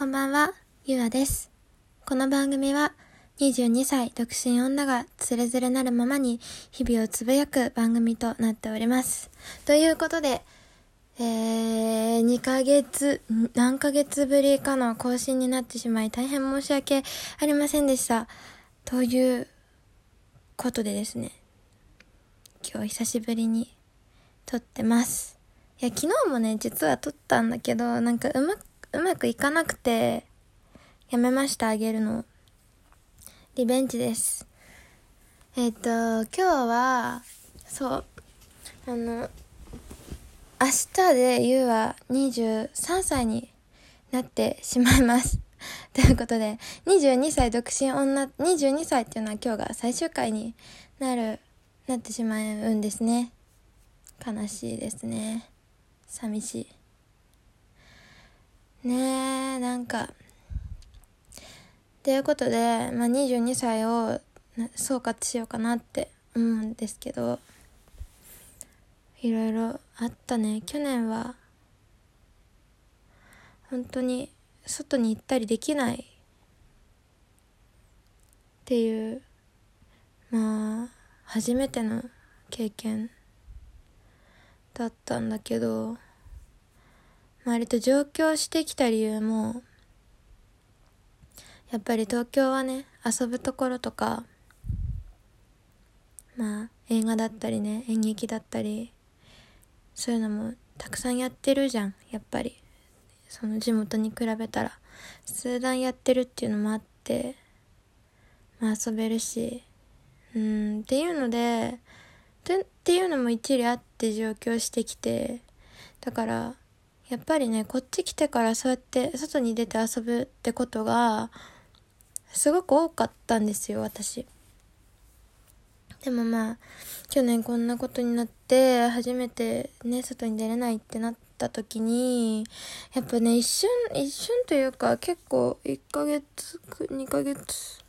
こんばんは、ゆあです。この番組は22歳独身女がつれづれなるままに日々をつぶやく番組となっております。ということで、えー、2ヶ月、何ヶ月ぶりかの更新になってしまい大変申し訳ありませんでした。ということでですね、今日久しぶりに撮ってます。いや、昨日もね、実は撮ったんだけど、なんかうまく、うまくいかなくて、やめました、あげるの。リベンジです。えっ、と、今日は、そう、あの、明日でゆうは23歳になってしまいます。ということで、22歳独身女、22歳っていうのは今日が最終回になる、なってしまうんですね。悲しいですね。寂しい。ねえ、なんか。ということで、まあ、22歳を総括しようかなって思うんですけど、いろいろあったね。去年は、本当に外に行ったりできないっていう、まあ、初めての経験だったんだけど、割と上京してきた理由も、やっぱり東京はね、遊ぶところとか、まあ映画だったりね、演劇だったり、そういうのもたくさんやってるじゃん、やっぱり。その地元に比べたら。数段やってるっていうのもあって、まあ遊べるし、うん、っていうので、てっていうのも一理あって上京してきて、だから、やっぱりね、こっち来てからそうやって外に出て遊ぶってことが、すごく多かったんですよ、私。でもまあ、去年こんなことになって、初めてね、外に出れないってなった時に、やっぱね、一瞬、一瞬というか、結構、1ヶ月、2ヶ月、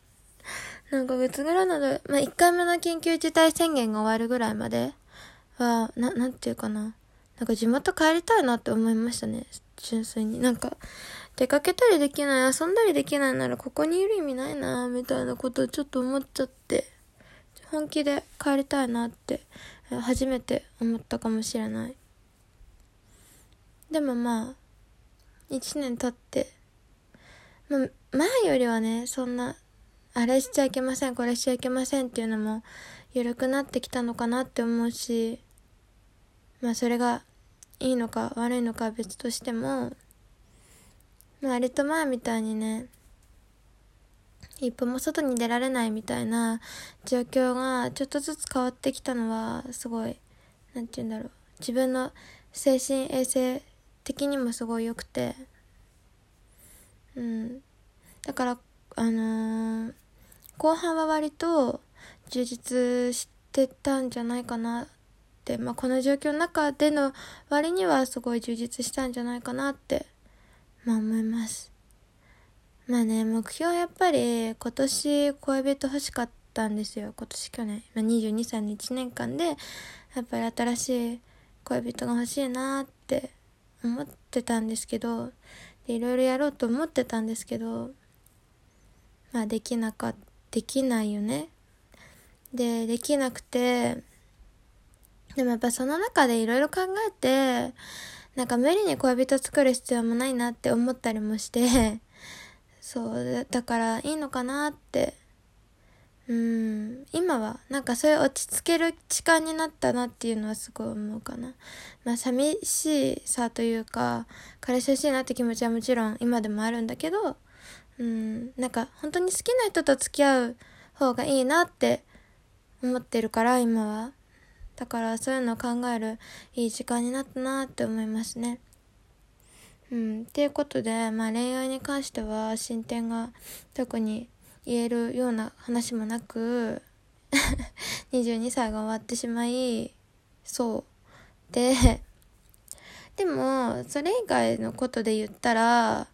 何ヶ月ぐらいなの？で、まあ、1回目の緊急事態宣言が終わるぐらいまでは、な、なんていうかな。なんか地元帰りたいなって思いましたね。純粋に。なんか、出かけたりできない、遊んだりできないならここにいる意味ないな、みたいなことをちょっと思っちゃって、本気で帰りたいなって、初めて思ったかもしれない。でもまあ、一年経って、まあ、前よりはね、そんな、あれしちゃいけません、これしちゃいけませんっていうのも、緩くなってきたのかなって思うし、まあそれがいいのか悪いのかは別としても、まあ割と前みたいにね、一歩も外に出られないみたいな状況がちょっとずつ変わってきたのは、すごい、なんて言うんだろう。自分の精神衛生的にもすごい良くて、うん。だから、あのー後半は割と充実してたんじゃないかな、まあ、この状況の中での割にはすごい充実したんじゃないかなって、まあ思います。まあね、目標はやっぱり今年恋人欲しかったんですよ。今年去年。まあ、22歳の1年間で、やっぱり新しい恋人が欲しいなって思ってたんですけど、でいろいろやろうと思ってたんですけど、まあできなか。できないよね。で、できなくて、でもやっぱその中でいろいろ考えて、なんか無理に恋人作る必要もないなって思ったりもして、そう、だからいいのかなって、うん、今はなんかそういう落ち着ける時間になったなっていうのはすごい思うかな。まあ寂しさというか、彼氏欲しいなって気持ちはもちろん今でもあるんだけど、うん、なんか本当に好きな人と付き合う方がいいなって思ってるから今は。だからそういうのを考えるいい時間になったなって思いますね。うん、っていうことで、まあ恋愛に関しては進展が特に言えるような話もなく 22歳が終わってしまい、そう。で、でもそれ以外のことで言ったら、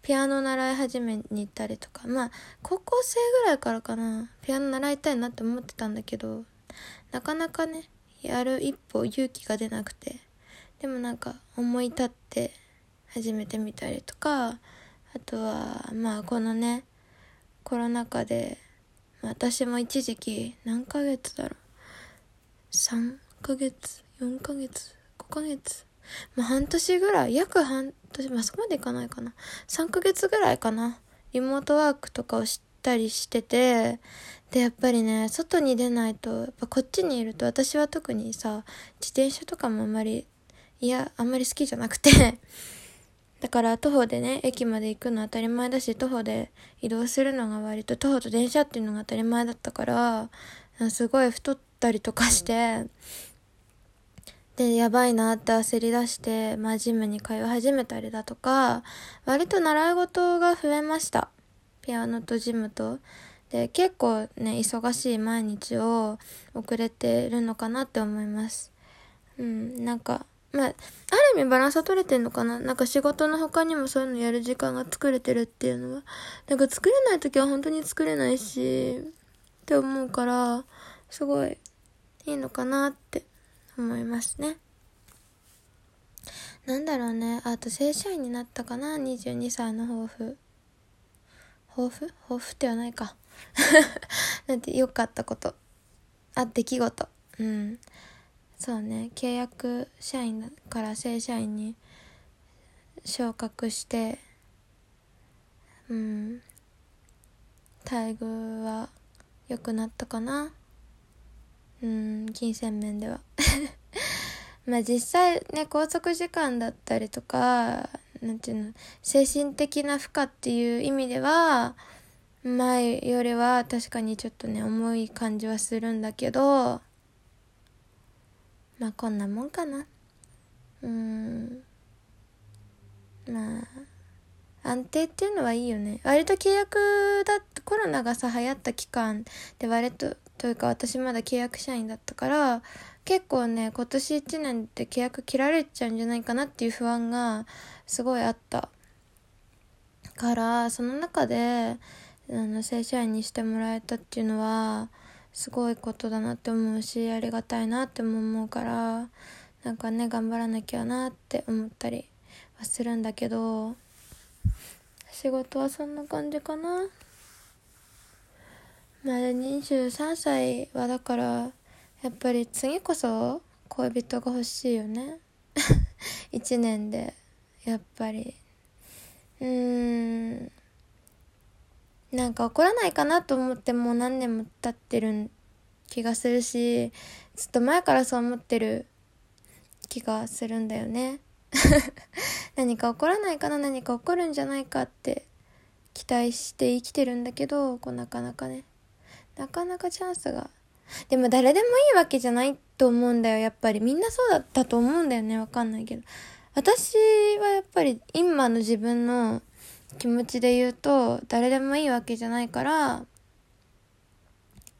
ピアノ習い始めに行ったりとか、まあ、高校生ぐらいからかな、ピアノ習いたいなって思ってたんだけど、なかなかね、やる一歩勇気が出なくて、でもなんか思い立って始めてみたりとか、あとはまあこのねコロナ禍で私も一時期何ヶ月だろう。3ヶ月？4ヶ月？5ヶ月？まあ半年ぐらい？約半年？まあそこまでいかないかな。3ヶ月ぐらいかな。リモートワークとかをしたりしててでやっぱりね外に出ないとやっぱこっちにいると私は特にさ自転車とかもあんまりいやあんまり好きじゃなくて だから徒歩でね、駅まで行くの当たり前だし、徒歩で移動するのが割と徒歩と電車っていうのが当たり前だったから、すごい太ったりとかして、で、やばいなって焦り出して、まあジムに通い始めたりだとか、割と習い事が増えました。ピアノとジムと。で、結構ね、忙しい毎日を遅れてるのかなって思います。うん、なんか、まあ、ある意味バランスは取れてんのかな？なんか仕事の他にもそういうのやる時間が作れてるっていうのは。なんか作れない時は本当に作れないし、って思うから、すごいいいのかなって思いますね。なんだろうね。あと正社員になったかな ?22 歳の抱負。抱負？抱負ってはないか。なんて良かったこと。あ、出来事。うん。そうね契約社員から正社員に昇格してうん待遇は良くなったかなうん金銭面では まあ実際ね拘束時間だったりとかなんていうの精神的な負荷っていう意味では前よりは確かにちょっとね重い感じはするんだけどまあこんなもんかな。うん。まあ安定っていうのはいいよね。割と契約だコロナがさ流行った期間で割とというか私まだ契約社員だったから結構ね今年1年で契約切られちゃうんじゃないかなっていう不安がすごいあった。からその中であの正社員にしてもらえたっていうのはすごいことだなって思うしありがたいなっても思うからなんかね頑張らなきゃなって思ったりはするんだけど仕事はそんな感じかな。まだ23歳はだからやっぱり次こそ恋人が欲しいよね。1年でやっぱり。うーん。なんか怒らないかなと思ってもう何年も経ってる気がするしずっと前からそう思ってる気がするんだよね。何か起こらないかな何か起こるんじゃないかって期待して生きてるんだけどこうなかなかね。なかなかチャンスが。でも誰でもいいわけじゃないと思うんだよ。やっぱり。みんなそうだったと思うんだよね。わかんないけど。私はやっぱり今の自分の気持ちで言うと誰でもいいわけじゃないから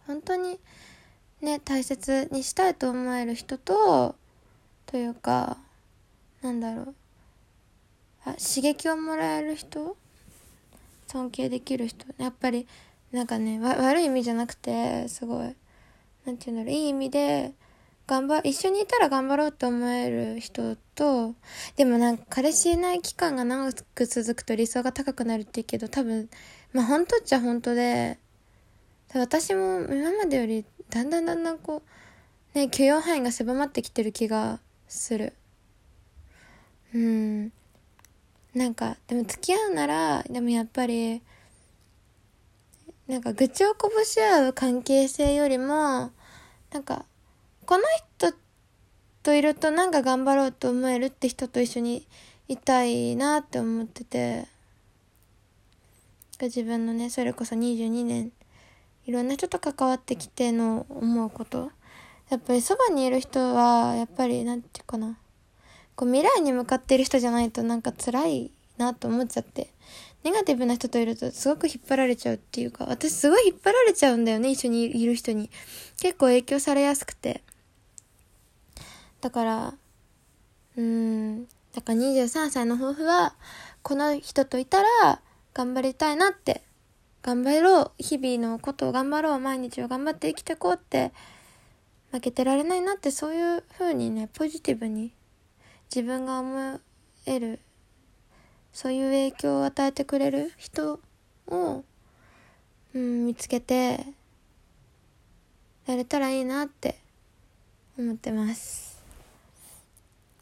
本当にね大切にしたいと思える人とというかなんだろう。あ刺激をもらえる人？尊敬できる人？やっぱりなんかね悪い意味じゃなくてすごい何て言うんだろういい意味で頑張、一緒にいたら頑張ろうと思える人と、でもなんか彼氏いない期間が長く続くと理想が高くなるって言うけど、多分、まあ本当っちゃ本当で、私も今までよりだんだんだんだんこう、ね、許容範囲が狭まってきてる気がする。うん。なんか、でも付き合うなら、でもやっぱり、なんか愚痴をこぼし合う関係性よりも、なんか、この人といるとなんか頑張ろうと思えるって人と一緒にいたいなって思ってて自分のねそれこそ22年いろんな人と関わってきての思うこと。やっぱりそばにいる人はやっぱりなんていうかな。こう未来に向かってる人じゃないとなんか辛いなと思っちゃって。ネガティブな人といるとすごく引っ張られちゃうっていうか私すごい引っ張られちゃうんだよね一緒にいる人に。結構影響されやすくて。だから、うん、だから23歳の抱負は、この人といたら頑張りたいなって、頑張ろう、日々のことを頑張ろう、毎日を頑張って生きてこうって、負けてられないなって、そういう風にね、ポジティブに自分が思える、そういう影響を与えてくれる人を、うん、見つけてやれたらいいなって思ってます。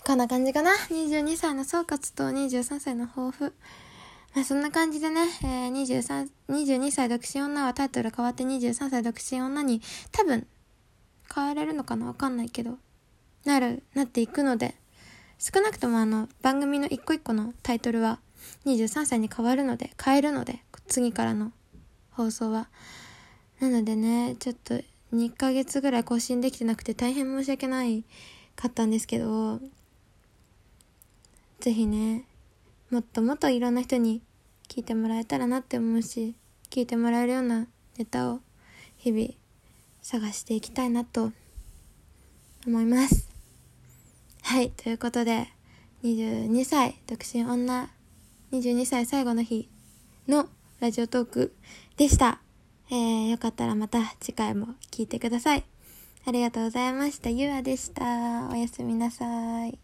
こんな感じかな？22歳の総括と23歳の抱負。まあ、そんな感じでね、えー、23、22歳独身女はタイトル変わって23歳独身女に多分変われるのかなわかんないけど、なる、なっていくので、少なくともあの、番組の一個一個のタイトルは23歳に変わるので、変えるので、次からの放送は。なのでね、ちょっと2ヶ月ぐらい更新できてなくて大変申し訳ないかったんですけど、ぜひね、もっともっといろんな人に聞いてもらえたらなって思うし、聞いてもらえるようなネタを日々探していきたいなと思います。はい、ということで、22歳独身女、22歳最後の日のラジオトークでした。えー、よかったらまた次回も聞いてください。ありがとうございました。ゆあでした。おやすみなさい。